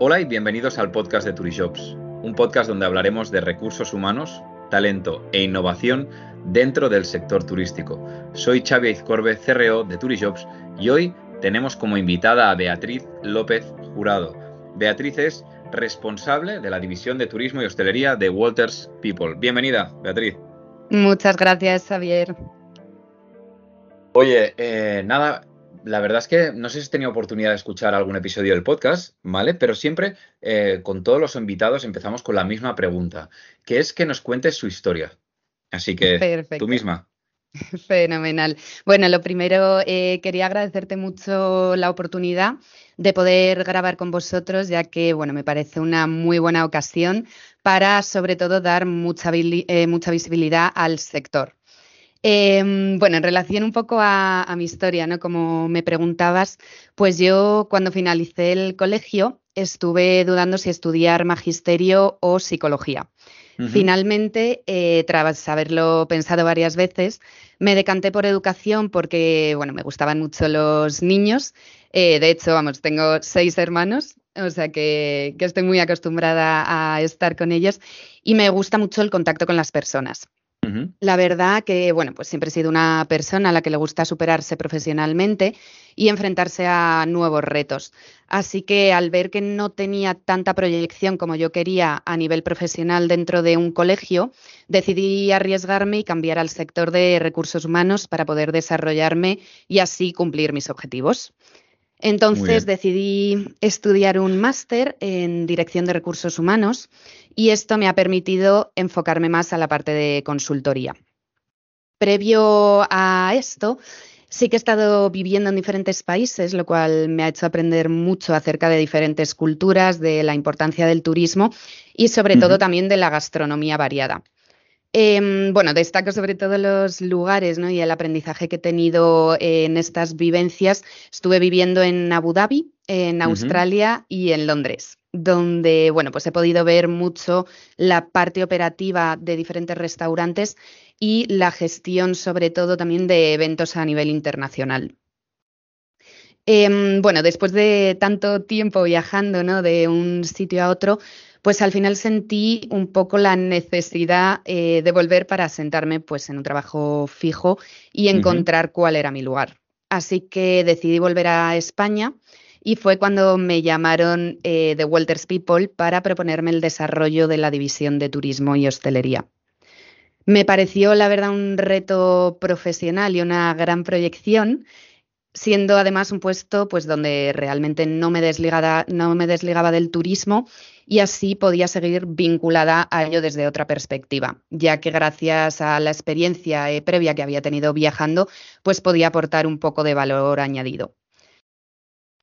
Hola y bienvenidos al podcast de Turijobs, un podcast donde hablaremos de recursos humanos, talento e innovación dentro del sector turístico. Soy Xavi Izcorbe, CRO de Turijobs y hoy tenemos como invitada a Beatriz López Jurado. Beatriz es responsable de la división de turismo y hostelería de Walters People. Bienvenida, Beatriz. Muchas gracias, Javier. Oye, eh, nada, la verdad es que no sé si has tenido oportunidad de escuchar algún episodio del podcast, ¿vale? Pero siempre eh, con todos los invitados empezamos con la misma pregunta, que es que nos cuentes su historia. Así que tú misma. Fenomenal. Bueno, lo primero, eh, quería agradecerte mucho la oportunidad de poder grabar con vosotros, ya que, bueno, me parece una muy buena ocasión para, sobre todo, dar mucha, eh, mucha visibilidad al sector. Em, bueno, en relación un poco a, mi historia, ¿no? Como me preguntabas, pues yo cuando finalicé el colegio estuve dudando si estudiar magisterio o psicología. Finalmente, eh, tras haberlo pensado varias veces, me decanté por educación porque, bueno, me gustaban mucho los niños. Eh, de hecho, vamos, tengo seis hermanos, o sea que, que estoy muy acostumbrada a estar con ellos y me gusta mucho el contacto con las personas. La verdad que, bueno, pues siempre he sido una persona a la que le gusta superarse profesionalmente y enfrentarse a nuevos retos. Así que al ver que no tenía tanta proyección como yo quería a nivel profesional dentro de un colegio, decidí arriesgarme y cambiar al sector de recursos humanos para poder desarrollarme y así cumplir mis objetivos. Entonces decidí estudiar un máster en dirección de recursos humanos y esto me ha permitido enfocarme más a la parte de consultoría. Previo a esto, sí que he estado viviendo en diferentes países, lo cual me ha hecho aprender mucho acerca de diferentes culturas, de la importancia del turismo y sobre todo también de la gastronomía variada. Em, bueno, destaco sobre todo los lugares ¿no? y el aprendizaje que he tenido en estas vivencias. Estuve viviendo en Abu Dhabi, en Australia y en Londres, donde bueno, pues he podido ver mucho la parte operativa de diferentes restaurantes y la gestión sobre todo también de eventos a nivel internacional. Em, bueno, después de tanto tiempo viajando ¿no? de un sitio a otro, pues al final sentí un poco la necesidad eh, de volver para sentarme pues en un trabajo fijo y encontrar cuál era mi lugar. Así que decidí volver a España y fue cuando me llamaron eh, de Walters People para proponerme el desarrollo de la división de turismo y hostelería. Me pareció, la verdad, un reto profesional y una gran proyección siendo además un puesto pues donde realmente no me desligaba, no me desligaba del turismo y así podía seguir vinculada a ello desde otra perspectiva, ya que gracias a la experiencia eh, previa que había tenido viajando, pues podía aportar un poco de valor añadido.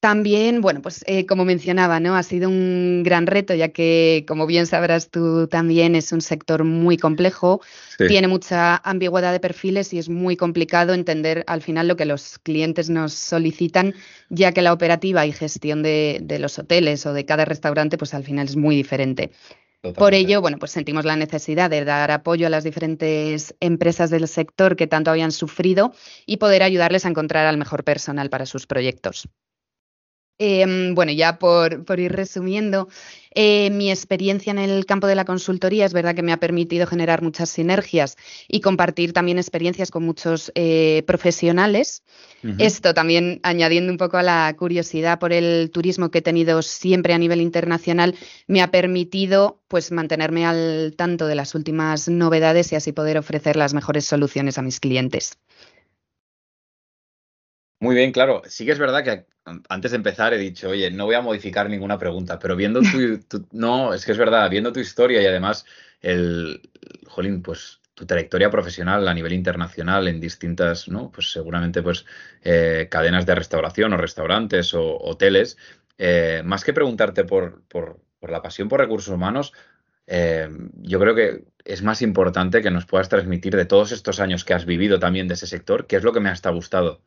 También, bueno, pues eh, como mencionaba, ¿no? Ha sido un gran reto, ya que, como bien sabrás tú también, es un sector muy complejo, tiene mucha ambigüedad de perfiles y es muy complicado entender al final lo que los clientes nos solicitan, ya que la operativa y gestión de, de los hoteles o de cada restaurante, pues al final es muy diferente. Por ello, bueno, pues sentimos la necesidad de dar apoyo a las diferentes empresas del sector que tanto habían sufrido y poder ayudarles a encontrar al mejor personal para sus proyectos. Em, bueno, ya por, ir resumiendo, eh, mi experiencia en el campo de la consultoría es verdad que me ha permitido generar muchas sinergias y compartir también experiencias con muchos eh, profesionales. Esto también añadiendo un poco a la curiosidad por el turismo que he tenido siempre a nivel internacional, me ha permitido pues mantenerme al tanto de las últimas novedades y así poder ofrecer las mejores soluciones a mis clientes. Muy bien, claro. Sí que es verdad que antes de empezar he dicho, oye, no voy a modificar ninguna pregunta, pero viendo tu, no, es que es verdad, viendo tu historia y además el, jolín, pues tu trayectoria profesional a nivel internacional en distintas, ¿no? Pues seguramente pues eh, cadenas de restauración o restaurantes o hoteles, eh, más que preguntarte por, por, la pasión por recursos humanos, eh, yo creo que es más importante que nos puedas transmitir de todos estos años que has vivido también de ese sector, qué es lo que me ha hasta gustado.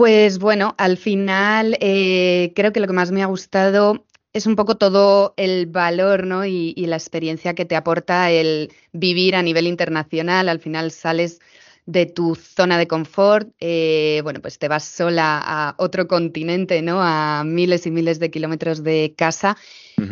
Pues bueno, al final eh, creo que lo que más me ha gustado es un poco todo el valor ¿no? y, la experiencia que te aporta el vivir a nivel internacional. Al final sales de tu zona de confort, eh, bueno, pues te vas sola a otro continente, ¿no? A miles y miles de kilómetros de casa.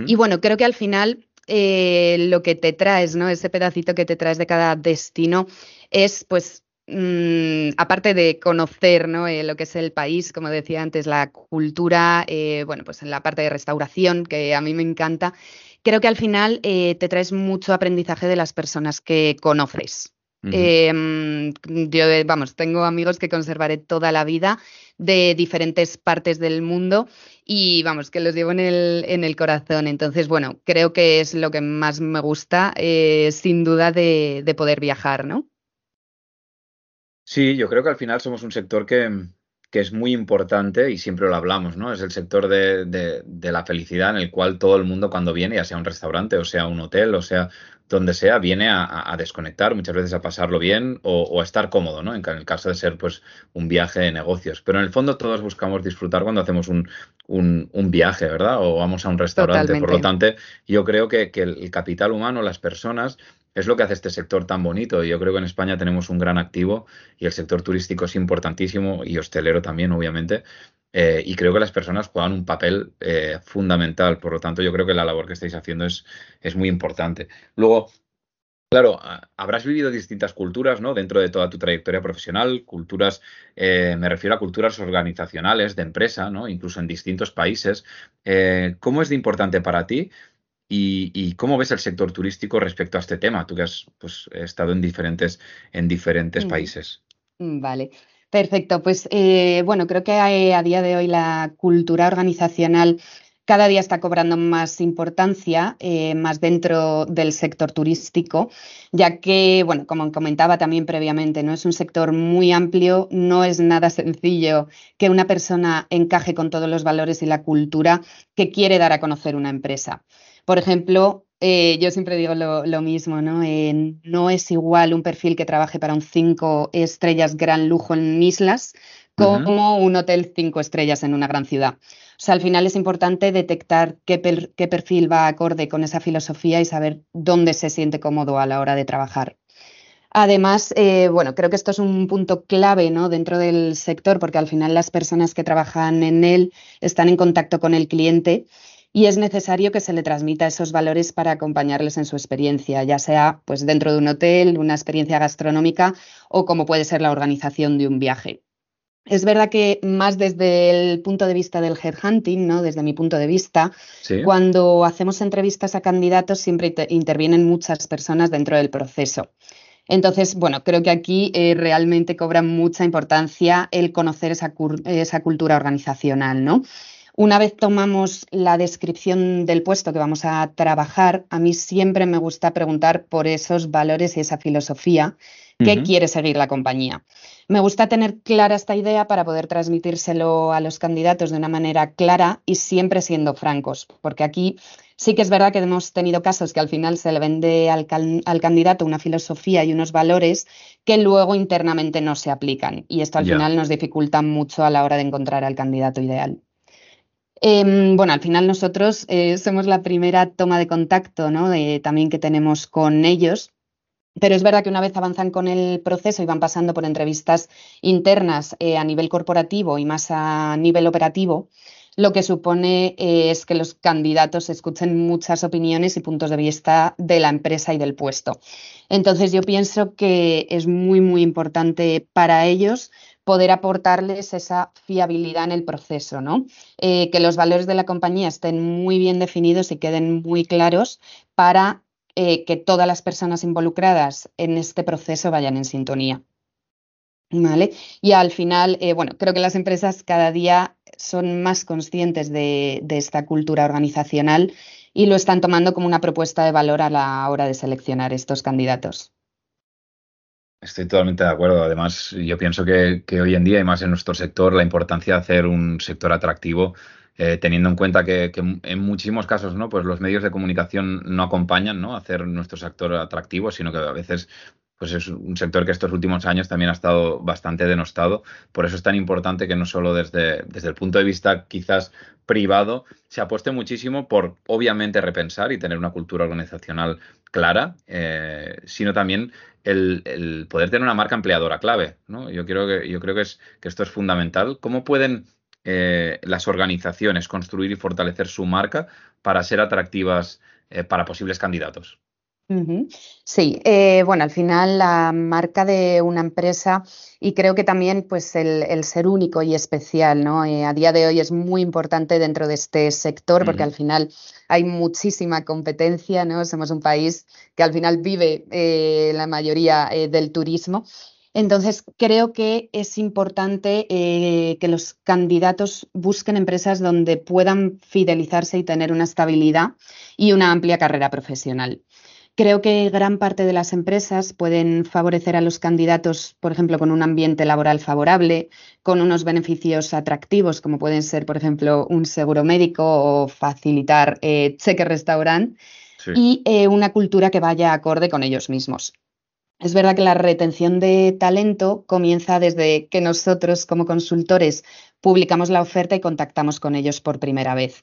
Y bueno, creo que al final eh, lo que te traes, ¿no? Ese pedacito que te traes de cada destino es, pues, mm, aparte de conocer ¿no? Eh, lo que es el país, como decía antes, la cultura, bueno, pues en la parte de restauración, que a mí me encanta, creo que al final te traes mucho aprendizaje de las personas que conoces. Em, yo, vamos, tengo amigos que conservaré toda la vida de diferentes partes del mundo y vamos, que los llevo en el, en el corazón. Entonces, bueno, creo que es lo que más me gusta, eh, sin duda, de, de, poder viajar, ¿no? Sí, yo creo que al final somos un sector que, que es muy importante y siempre lo hablamos, ¿no? Es el sector de, de, la felicidad en el cual todo el mundo cuando viene, ya sea un restaurante o sea un hotel o sea donde sea, viene a, desconectar, muchas veces a pasarlo bien o, a estar cómodo, ¿no? En, el caso de ser pues un viaje de negocios. Pero en el fondo todos buscamos disfrutar cuando hacemos un, un, viaje, ¿verdad? O vamos a un restaurante. Por lo tanto, yo creo que, que el capital humano, las personas, es lo que hace este sector tan bonito. Yo creo que en España tenemos un gran activo y el sector turístico es importantísimo y hostelero también, obviamente. Eh, y creo que las personas juegan un papel eh, fundamental. Por lo tanto, yo creo que la labor que estáis haciendo es, es muy importante. Luego, Claro, habrás vivido distintas culturas, ¿no? Dentro de toda tu trayectoria profesional, culturas, eh, me refiero a culturas organizacionales, de empresa, ¿no? Incluso en distintos países. ¿Cómo es de importante para ti y, cómo ves el sector turístico respecto a este tema? Tú que has pues, estado en diferentes, en diferentes mm. países. Mm, vale, perfecto. Pues eh, bueno, creo que a, día de hoy la cultura organizacional cada día está cobrando más importancia, eh, más dentro del sector turístico, ya que, bueno, como comentaba también previamente, ¿no? Es un sector muy amplio, no es nada sencillo que una persona encaje con todos los valores y la cultura que quiere dar a conocer una empresa. Por ejemplo, eh, yo siempre digo lo, mismo, ¿no? no es igual un perfil que trabaje para un cinco estrellas gran lujo en islas como un hotel cinco estrellas en una gran ciudad. O sea, al final es importante detectar qué, perfil va acorde con esa filosofía y saber dónde se siente cómodo a la hora de trabajar. Además, eh, bueno, creo que esto es un punto clave ¿no? dentro del sector, porque al final las personas que trabajan en él están en contacto con el cliente y es necesario que se le transmita esos valores para acompañarles en su experiencia, ya sea pues dentro de un hotel, una experiencia gastronómica o como puede ser la organización de un viaje. Es verdad que más desde el punto de vista del headhunting, ¿no? desde mi punto de vista, cuando hacemos entrevistas a candidatos siempre intervienen muchas personas dentro del proceso. Entonces, bueno, creo que aquí eh, realmente cobra mucha importancia el conocer esa, esa cultura organizacional, ¿no? Una vez tomamos la descripción del puesto que vamos a trabajar, a mí siempre me gusta preguntar por esos valores y esa filosofía que quiere seguir la compañía. Me gusta tener clara esta idea para poder transmitírselo a los candidatos de una manera clara y siempre siendo francos, porque aquí sí que es verdad que hemos tenido casos que al final se le vende al, candidato una filosofía y unos valores que luego internamente no se aplican y esto al final nos dificulta mucho a la hora de encontrar al candidato ideal. Em, bueno, al final nosotros eh, somos la primera toma de contacto ¿no? también que tenemos con ellos, pero es verdad que una vez avanzan con el proceso y van pasando por entrevistas internas eh, a nivel corporativo y más a nivel operativo, lo que supone eh, es que los candidatos escuchen muchas opiniones y puntos de vista de la empresa y del puesto. Entonces yo pienso que es muy, muy importante para ellos poder aportarles esa fiabilidad en el proceso, ¿no? Eh, que los valores de la compañía estén muy bien definidos y queden muy claros para eh, que todas las personas involucradas en este proceso vayan en sintonía. ¿Vale? Y al final, eh, bueno, creo que las empresas cada día son más conscientes de, de esta cultura organizacional y lo están tomando como una propuesta de valor a la hora de seleccionar estos candidatos. Estoy totalmente de acuerdo. Además, yo pienso que, hoy en día, y más en nuestro sector, la importancia de hacer un sector atractivo, eh, teniendo en cuenta que, en muchísimos casos, ¿no? Pues los medios de comunicación no acompañan, ¿no? A hacer nuestro sector atractivo, sino que a veces pues es un sector que estos últimos años también ha estado bastante denostado. Por eso es tan importante que no solo desde, desde el punto de vista quizás privado se apueste muchísimo por obviamente repensar y tener una cultura organizacional clara, eh, sino también el, poder tener una marca empleadora clave. ¿no? Yo, creo que, yo creo que, es, que esto es fundamental. ¿Cómo pueden eh, las organizaciones construir y fortalecer su marca para ser atractivas eh, para posibles candidatos? Sí, eh, bueno, al final la marca de una empresa y creo que también pues el, ser único y especial, ¿no? Eh, a día de hoy es muy importante dentro de este sector porque al final hay muchísima competencia, ¿no? Somos un país que al final vive eh, la mayoría del turismo. Entonces, creo que es importante que los candidatos busquen empresas donde puedan fidelizarse y tener una estabilidad y una amplia carrera profesional. Creo que gran parte de las empresas pueden favorecer a los candidatos, por ejemplo, con un ambiente laboral favorable, con unos beneficios atractivos, como pueden ser, por ejemplo, un seguro médico o facilitar eh, cheque restaurante, y eh, una cultura que vaya acorde con ellos mismos. Es verdad que la retención de talento comienza desde que nosotros como consultores publicamos la oferta y contactamos con ellos por primera vez.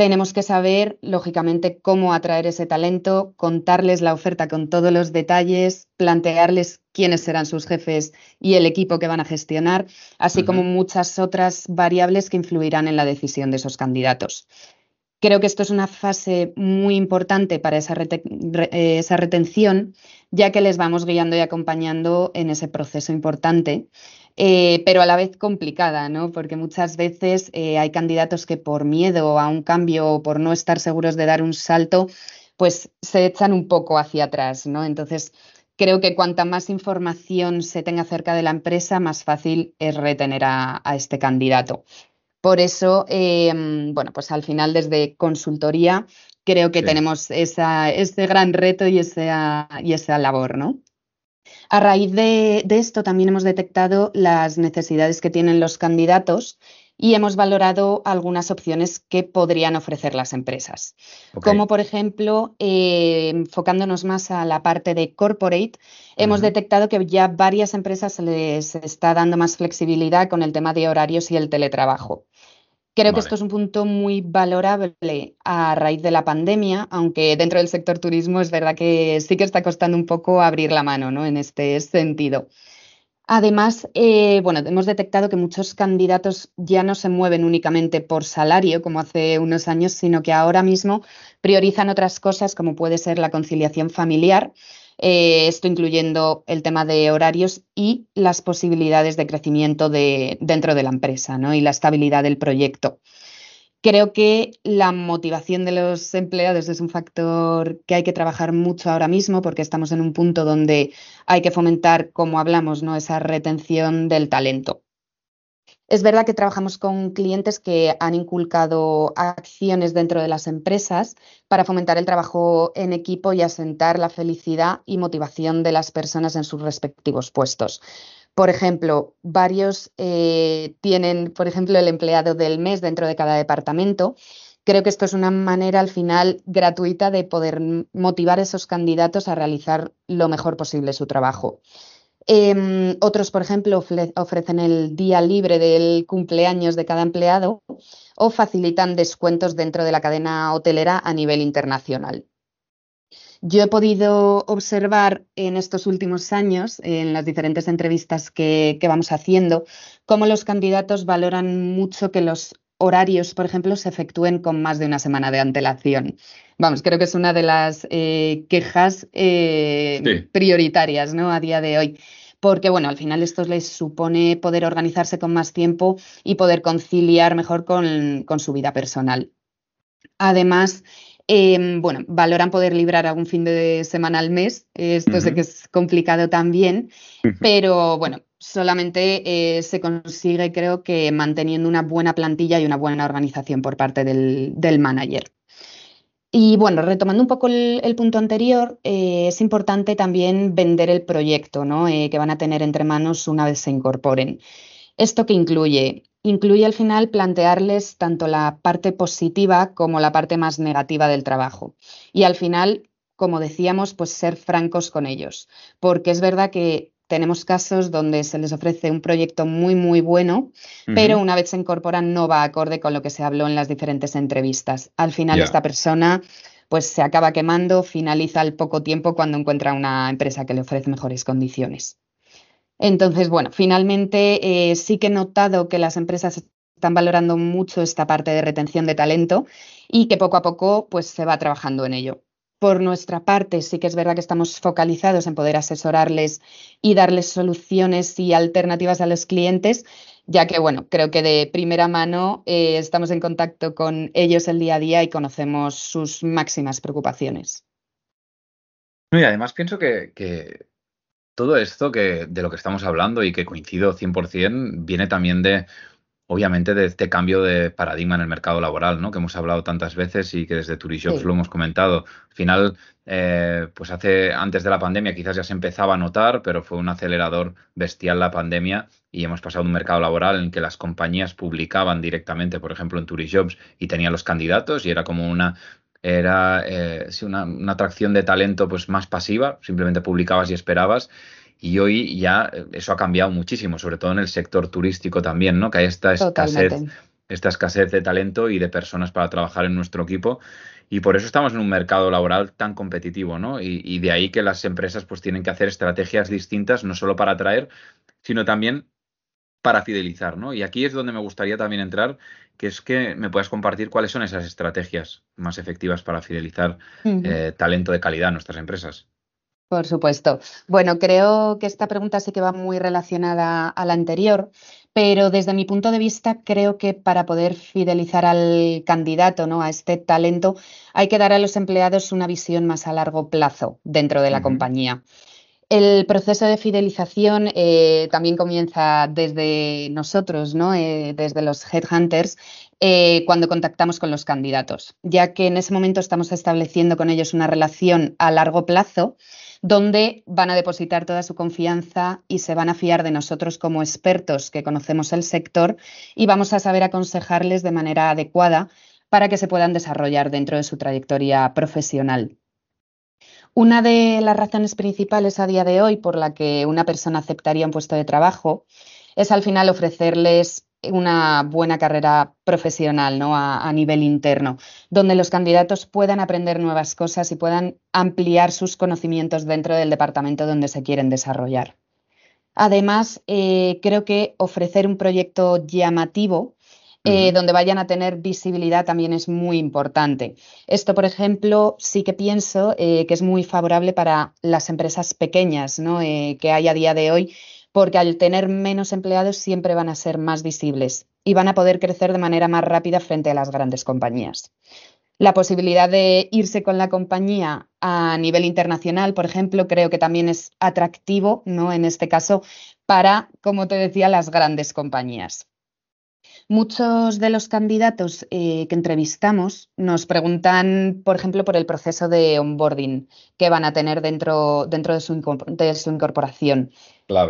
Tenemos que saber, lógicamente, cómo atraer ese talento, contarles la oferta con todos los detalles, plantearles quiénes serán sus jefes y el equipo que van a gestionar, así como muchas otras variables que influirán en la decisión de esos candidatos. Creo que esto es una fase muy importante para esa, eh, esa, retención, ya que les vamos guiando y acompañando en ese proceso importante, eh, pero a la vez complicada, ¿no? Porque muchas veces eh, hay candidatos que por miedo a un cambio o por no estar seguros de dar un salto, pues se echan un poco hacia atrás, ¿no? Entonces, creo que cuanta más información se tenga acerca de la empresa, más fácil es retener a este candidato. Por eso, em, bueno, pues al final desde consultoría creo que tenemos esa, ese gran reto y esa, y esa labor, ¿no? A raíz de, esto también hemos detectado las necesidades que tienen los candidatos y hemos valorado algunas opciones que podrían ofrecer las empresas. Como por ejemplo, eh, enfocándonos más a la parte de corporate, hemos detectado que ya varias empresas les está dando más flexibilidad con el tema de horarios y el teletrabajo. Creo que esto es un punto muy valorable a raíz de la pandemia, aunque dentro del sector turismo es verdad que sí que está costando un poco abrir la mano ¿no? en este sentido. Además, eh, bueno, hemos detectado que muchos candidatos ya no se mueven únicamente por salario, como hace unos años, sino que ahora mismo priorizan otras cosas, como puede ser la conciliación familiar, eh, esto incluyendo el tema de horarios y las posibilidades de crecimiento de, dentro de la empresa ¿no? y la estabilidad del proyecto. Creo que la motivación de los empleados es un factor que hay que trabajar mucho ahora mismo porque estamos en un punto donde hay que fomentar, como hablamos, ¿no? esa retención del talento. Es verdad que trabajamos con clientes que han inculcado acciones dentro de las empresas para fomentar el trabajo en equipo y asentar la felicidad y motivación de las personas en sus respectivos puestos. Por ejemplo, varios eh, tienen, por ejemplo, el empleado del mes dentro de cada departamento. Creo que esto es una manera al final gratuita de poder motivar a esos candidatos a realizar lo mejor posible su trabajo. Em, otros, por ejemplo, ofrecen el día libre del cumpleaños de cada empleado o facilitan descuentos dentro de la cadena hotelera a nivel internacional. Yo he podido observar en estos últimos años, en las diferentes entrevistas que, vamos haciendo, cómo los candidatos valoran mucho que los horarios, por ejemplo, se efectúen con más de una semana de antelación. Vamos, creo que es una de las eh, quejas eh, prioritarias ¿no? a día de hoy. Porque, bueno, al final esto les supone poder organizarse con más tiempo y poder conciliar mejor con, con su vida personal. Además, Em, bueno, valoran poder librar algún fin de semana al mes. Esto sé que es complicado también, pero bueno, solamente eh, se consigue, creo que, manteniendo una buena plantilla y una buena organización por parte del, manager. Y bueno, retomando un poco el, punto anterior, eh, es importante también vender el proyecto. Eh, que van a tener entre manos una vez se incorporen. ¿Esto que incluye? incluye al final plantearles tanto la parte positiva como la parte más negativa del trabajo. Y al final como decíamos, pues ser francos con ellos, porque es verdad que tenemos casos donde se les ofrece un proyecto muy, muy bueno, pero una vez se incorporan no va acorde con lo que se habló en las diferentes entrevistas. Al final esta persona pues se acaba quemando, finaliza al poco tiempo cuando encuentra una empresa que le ofrece mejores condiciones. Entonces, bueno, finalmente eh, sí que he notado que las empresas están valorando mucho esta parte de retención de talento y que poco a poco pues se va trabajando en ello. Por nuestra parte, sí que es verdad que estamos focalizados en poder asesorarles y darles soluciones y alternativas a los clientes, ya que, bueno, creo que de primera mano eh, estamos en contacto con ellos el día a día y conocemos sus máximas preocupaciones. Y además pienso que, todo esto que, de lo que estamos hablando y que coincido 100%, viene también de obviamente de este cambio de paradigma en el mercado laboral, ¿no? Que hemos hablado tantas veces y que desde Turishops lo hemos comentado. Al final, eh, pues hace antes de la pandemia quizás ya se empezaba a notar, pero fue un acelerador bestial la pandemia y hemos pasado a un mercado laboral en que las compañías publicaban directamente, por ejemplo, en Turishops y tenían los candidatos y era como una era eh, una, una atracción de talento pues más pasiva, simplemente publicabas y esperabas y hoy ya eh, eso ha cambiado muchísimo, sobre todo en el sector turístico también, ¿no? Que hay esta escasez, esta escasez de talento y de personas para trabajar en nuestro equipo. Y por eso estamos en un mercado laboral tan competitivo, ¿no? Y, de ahí que las empresas pues tienen que hacer estrategias distintas, no solo para atraer, sino también para fidelizar, ¿no? Y aquí es donde me gustaría también entrar, que es que me puedas compartir cuáles son esas estrategias más efectivas para fidelizar eh, talento de calidad en nuestras empresas. Por supuesto. Bueno, creo que esta pregunta sí que va muy relacionada a la anterior, pero desde mi punto de vista creo que para poder fidelizar al candidato, ¿no? a este talento, hay que dar a los empleados una visión más a largo plazo dentro de la compañía. El proceso de fidelización eh, también comienza desde nosotros, ¿no? Eh, desde los headhunters, eh, cuando contactamos con los candidatos, ya que en ese momento estamos estableciendo con ellos una relación a largo plazo donde van a depositar toda su confianza y se van a fiar de nosotros como expertos que conocemos el sector y vamos a saber aconsejarles de manera adecuada para que se puedan desarrollar dentro de su trayectoria profesional. Una de las razones principales a día de hoy por la que una persona aceptaría un puesto de trabajo es al final ofrecerles una buena carrera profesional ¿no? a, nivel interno, donde los candidatos puedan aprender nuevas cosas y puedan ampliar sus conocimientos dentro del departamento donde se quieren desarrollar. Además, eh, creo que ofrecer un proyecto llamativo eh, donde vayan a tener visibilidad también es muy importante. Esto, por ejemplo, sí que pienso eh, que es muy favorable para las empresas pequeñas ¿no? que hay a día de hoy porque al tener menos empleados siempre van a ser más visibles y van a poder crecer de manera más rápida frente a las grandes compañías. La posibilidad de irse con la compañía a nivel internacional, por ejemplo, creo que también es atractivo, ¿no? En este caso, para, como te decía, las grandes compañías. Muchos de los candidatos eh, que entrevistamos nos preguntan, por ejemplo, por el proceso de onboarding que van a tener dentro, dentro de, su, incorporación.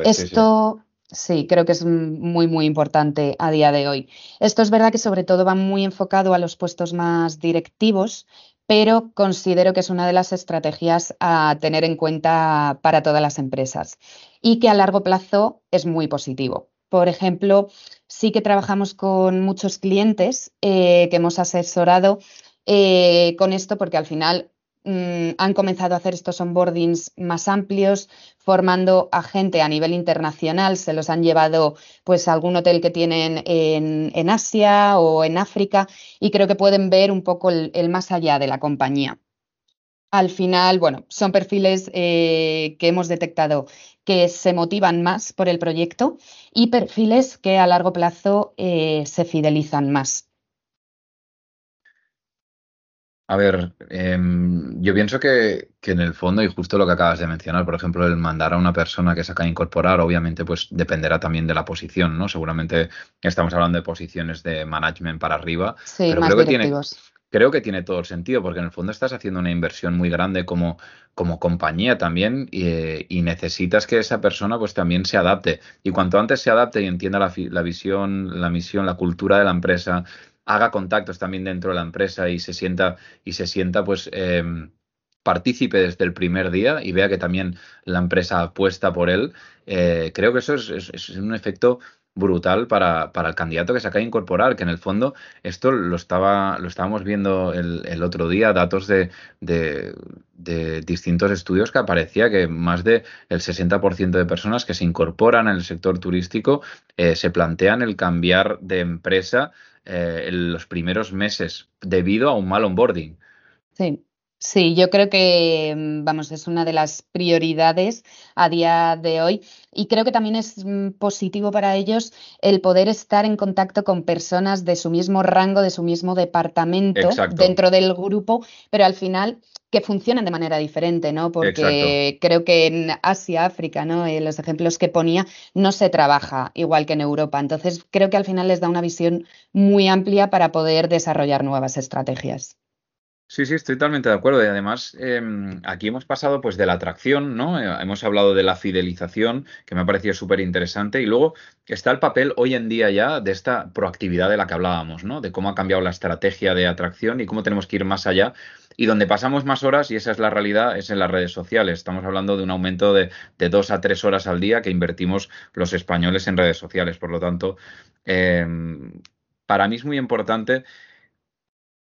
Esto, sí, creo que es muy, muy importante a día de hoy. Esto es verdad que sobre todo va muy enfocado a los puestos más directivos, pero considero que es una de las estrategias a tener en cuenta para todas las empresas y que a largo plazo es muy positivo. Por ejemplo, sí que trabajamos con muchos clientes eh, que hemos asesorado eh, con esto porque al final mm, han comenzado a hacer estos onboardings más amplios, formando a gente a nivel internacional, se los han llevado pues a algún hotel que tienen en, Asia o en África y creo que pueden ver un poco el más allá de la compañía al final, bueno, son perfiles eh, que hemos detectado que se motivan más por el proyecto y perfiles que a largo plazo eh, se fidelizan más. A ver, em, yo pienso que, en el fondo, y justo lo que acabas de mencionar, por ejemplo, el mandar a una persona que se acaba de incorporar, obviamente, pues dependerá también de la posición, ¿no? Seguramente estamos hablando de posiciones de management para arriba. Sí, pero más creo que tiene, creo que tiene todo el sentido, porque en el fondo estás haciendo una inversión muy grande como, como compañía también y, necesitas que esa persona pues también se adapte. Y cuanto antes se adapte y entienda la, visión, la misión, la cultura de la empresa, haga contactos también dentro de la empresa y se sienta, y se sienta pues... Em, partícipe desde el primer día y vea que también la empresa apuesta por él, eh, creo que eso es, un efecto brutal para, para, el candidato que se acaba de incorporar, que en el fondo esto lo, estaba, lo estábamos viendo el, otro día, datos de, de, distintos estudios que aparecía que más del 60% de personas que se incorporan el sector turístico eh, se plantean el cambiar de empresa eh, en los primeros meses debido a un mal onboarding. Sí, Sí, yo creo que, mm, vamos, es una de las prioridades a día de hoy y creo que también es mm, positivo para ellos el poder estar en contacto con personas de su mismo rango, de su mismo departamento dentro del grupo, pero al final que funcionan de manera diferente, ¿no? Porque creo que en Asia, África, ¿no? En los ejemplos que ponía, no se trabaja igual que en Europa. Entonces, creo que al final les da una visión muy amplia para poder desarrollar nuevas estrategias. Sí, sí, estoy totalmente de acuerdo. Y además, em, aquí hemos pasado pues de la atracción, ¿no? Eh, hemos hablado de la fidelización, que me ha parecido súper interesante. Y luego está el papel hoy en día ya de esta proactividad de la que hablábamos, ¿no? De cómo ha cambiado la estrategia de atracción y cómo tenemos que ir más allá. Y donde pasamos más horas, y esa es la realidad, es en las redes sociales. Estamos hablando de un aumento de, dos a tres horas al día que invertimos los españoles en redes sociales. Por lo tanto, em, para mí es muy importante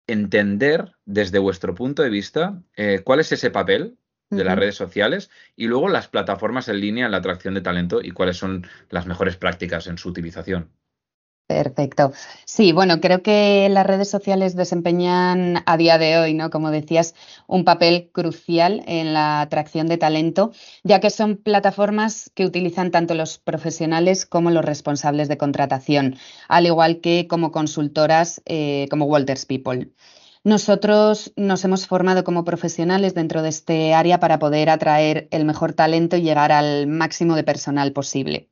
entender desde vuestro punto de vista eh, cuál es ese papel de las redes sociales y luego las plataformas en línea en la atracción de talento y cuáles son las mejores prácticas en su utilización. Perfecto. Sí, bueno, creo que las redes sociales desempeñan a día de hoy, ¿no? Como decías, un papel crucial en la atracción de talento, ya que son plataformas que utilizan tanto los profesionales como los responsables de contratación, al igual que como consultoras eh, como Walters People. Nosotros nos hemos formado como profesionales dentro de este área para poder atraer el mejor talento y llegar al máximo de personal posible.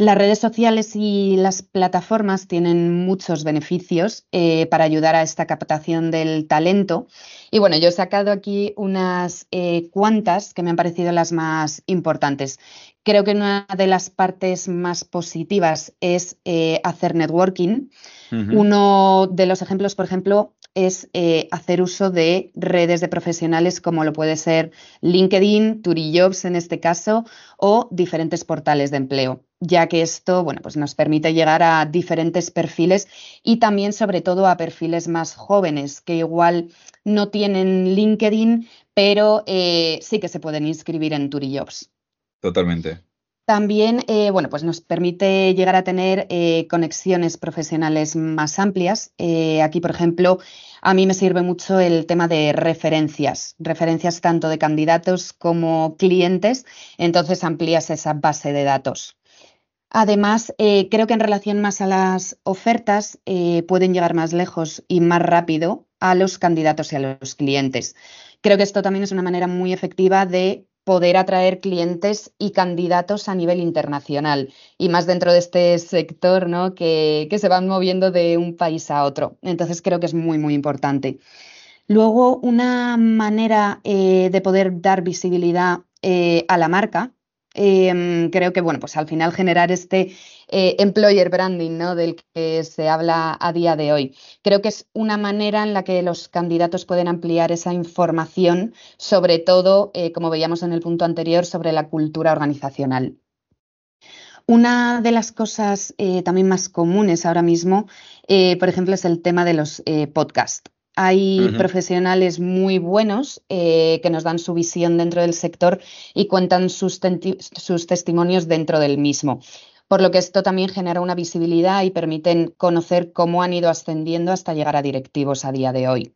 Las redes sociales y las plataformas tienen muchos beneficios eh, para ayudar a esta captación del talento. Y bueno, yo he sacado aquí unas eh, cuantas que me han parecido las más importantes. Creo que una de las partes más positivas es eh, hacer networking. Uno de los ejemplos, por ejemplo, es hacer uso de redes de profesionales como lo puede ser LinkedIn, Turijobs en este caso, o diferentes portales de empleo, ya que esto bueno, pues nos permite llegar a diferentes perfiles y también sobre todo a perfiles más jóvenes que igual no tienen LinkedIn, pero eh, sí que se pueden inscribir en Turijobs. Totalmente. También, eh, bueno, pues nos permite llegar a tener eh, conexiones profesionales más amplias. Eh, aquí, por ejemplo, a mí me sirve mucho el tema de referencias, referencias tanto de candidatos como clientes, entonces amplías esa base de datos. Además, creo que en relación más a las ofertas, pueden llegar más lejos y más rápido a los candidatos y a los clientes. Creo que esto también es una manera muy efectiva de poder atraer clientes y candidatos a nivel internacional y más dentro de este sector ¿no? que, se van moviendo de un país a otro. Entonces creo que es muy, muy importante. Luego, una manera eh, de poder dar visibilidad eh, a la marca Em, creo que, bueno, pues al final generar este eh, employer branding, ¿no? Del que se habla a día de hoy. Creo que es una manera en la que los candidatos pueden ampliar esa información, sobre todo, eh, como veíamos en el punto anterior, sobre la cultura organizacional. Una de las cosas eh, también más comunes ahora mismo, por ejemplo, es el tema de los podcasts. Hay profesionales muy buenos eh, que nos dan su visión dentro del sector y cuentan sus, testimonios dentro del mismo. Por lo que esto también genera una visibilidad y permiten conocer cómo han ido ascendiendo hasta llegar a directivos a día de hoy.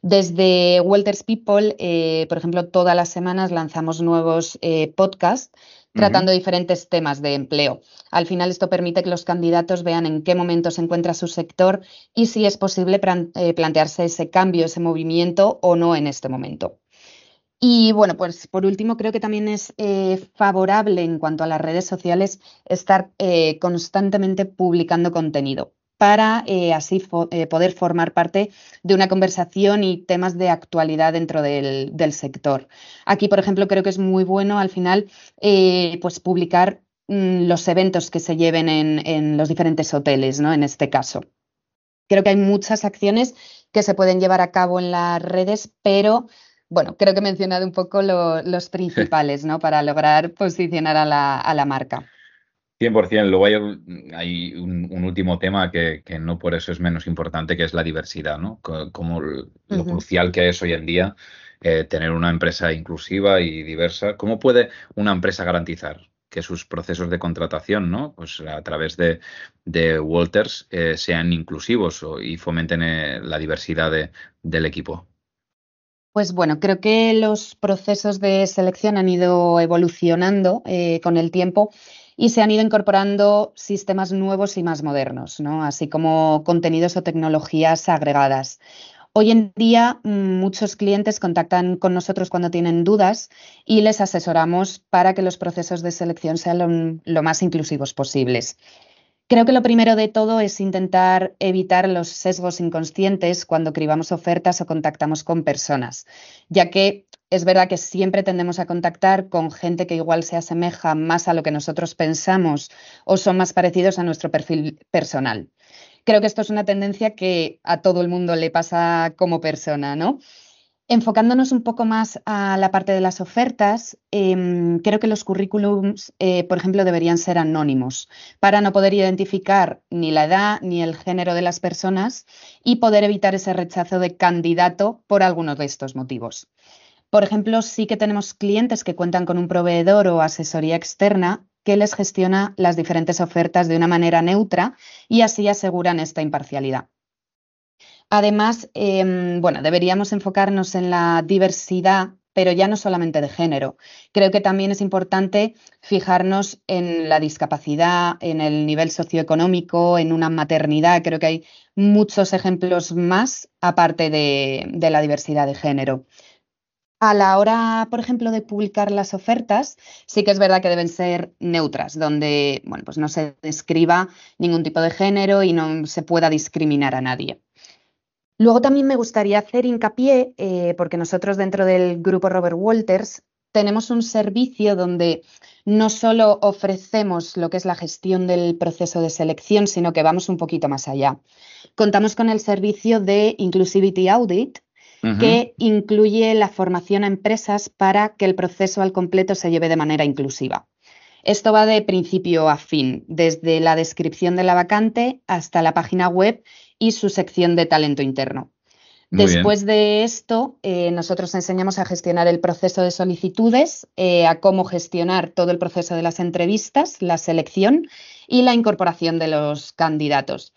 Desde Welters People, eh, por ejemplo, todas las semanas lanzamos nuevos eh, podcasts tratando diferentes temas de empleo. Al final esto permite que los candidatos vean en qué momento se encuentra su sector y si es posible eh, plantearse ese cambio, ese movimiento o no en este momento. Y bueno, pues por último, creo que también es eh, favorable en cuanto a las redes sociales estar eh, constantemente publicando contenido para eh, así eh, poder formar parte de una conversación y temas de actualidad dentro del, sector. Aquí, por ejemplo, creo que es muy bueno al final eh, pues publicar mm, los eventos que se lleven en, los diferentes hoteles, ¿no? En este caso. Creo que hay muchas acciones que se pueden llevar a cabo en las redes, pero bueno, creo que he mencionado un poco los principales, ¿no? Para lograr posicionar a la, a la marca. 100%. Luego hay, un, último tema que, no por eso es menos importante, que es la diversidad, ¿no? Como lo crucial que es hoy en día eh, tener una empresa inclusiva y diversa. ¿Cómo puede una empresa garantizar que sus procesos de contratación, ¿no? Pues a través de, Walters eh, sean inclusivos y fomenten eh, la diversidad del equipo. Pues bueno, creo que los procesos de selección han ido evolucionando con el tiempo y se han ido incorporando sistemas nuevos y más modernos, ¿no? así como contenidos o tecnologías agregadas. Hoy en día mm, muchos clientes contactan con nosotros cuando tienen dudas y les asesoramos para que los procesos de selección sean lo, más inclusivos posibles. Creo que lo primero de todo es intentar evitar los sesgos inconscientes cuando cribamos ofertas o contactamos con personas, ya que es verdad que siempre tendemos a contactar con gente que igual se asemeja más a lo que nosotros pensamos o son más parecidos a nuestro perfil personal. Creo que esto es una tendencia que a todo el mundo le pasa como persona, ¿no? Enfocándonos un poco más a la parte de las ofertas, em, creo que los currículums, eh, por ejemplo, deberían ser anónimos para no poder identificar ni la edad ni el género de las personas y poder evitar ese rechazo de candidato por algunos de estos motivos. Por ejemplo, sí que tenemos clientes que cuentan con un proveedor o asesoría externa que les gestiona las diferentes ofertas de una manera neutra y así aseguran esta imparcialidad. Además, em, bueno, deberíamos enfocarnos en la diversidad, pero ya no solamente de género. Creo que también es importante fijarnos en la discapacidad, en el nivel socioeconómico, en una maternidad. Creo que hay muchos ejemplos más aparte de la diversidad de género. A la hora, por ejemplo, de publicar las ofertas, sí que es verdad que deben ser neutras, donde bueno, pues no se describa ningún tipo de género y no se pueda discriminar a nadie. Luego también me gustaría hacer hincapié, eh, porque nosotros dentro del grupo Robert Walters tenemos un servicio donde no solo ofrecemos lo que es la gestión del proceso de selección, sino que vamos un poquito más allá. Contamos con el servicio de Inclusivity Audit, que incluye la formación a empresas para que el proceso al completo se lleve de manera inclusiva. Esto va de principio a fin, desde la descripción de la vacante hasta la página web y su sección de talento interno. Después de esto, eh, nosotros enseñamos a gestionar el proceso de solicitudes, eh, a cómo gestionar todo el proceso de las entrevistas, la selección y la incorporación de los candidatos.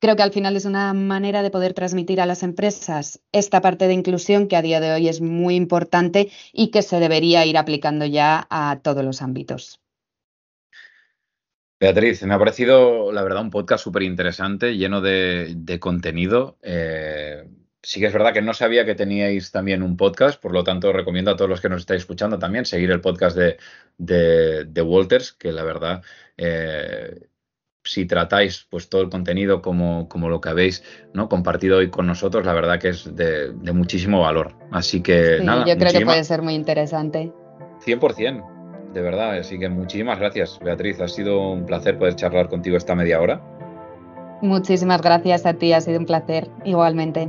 Creo que al final es una manera de poder transmitir a las empresas esta parte de inclusión que a día de hoy es muy importante y que se debería ir aplicando ya a todos los ámbitos. Beatriz, me ha parecido, la verdad, un podcast súper interesante, lleno de, contenido. Eh, sí que es verdad que no sabía que teníais también un podcast, por lo tanto recomiendo a todos los que nos estáis escuchando también seguir el podcast de, de, Walters, que la verdad eh, si tratáis pues todo el contenido como, como lo que habéis ¿no? compartido hoy con nosotros, la verdad que es de, muchísimo valor. Así que nada. Yo creo que puede ser muy interesante. 100%, de verdad. Así que muchísimas gracias, Beatriz. Ha sido un placer poder charlar contigo esta media hora. Muchísimas gracias a ti, ha sido un placer, igualmente.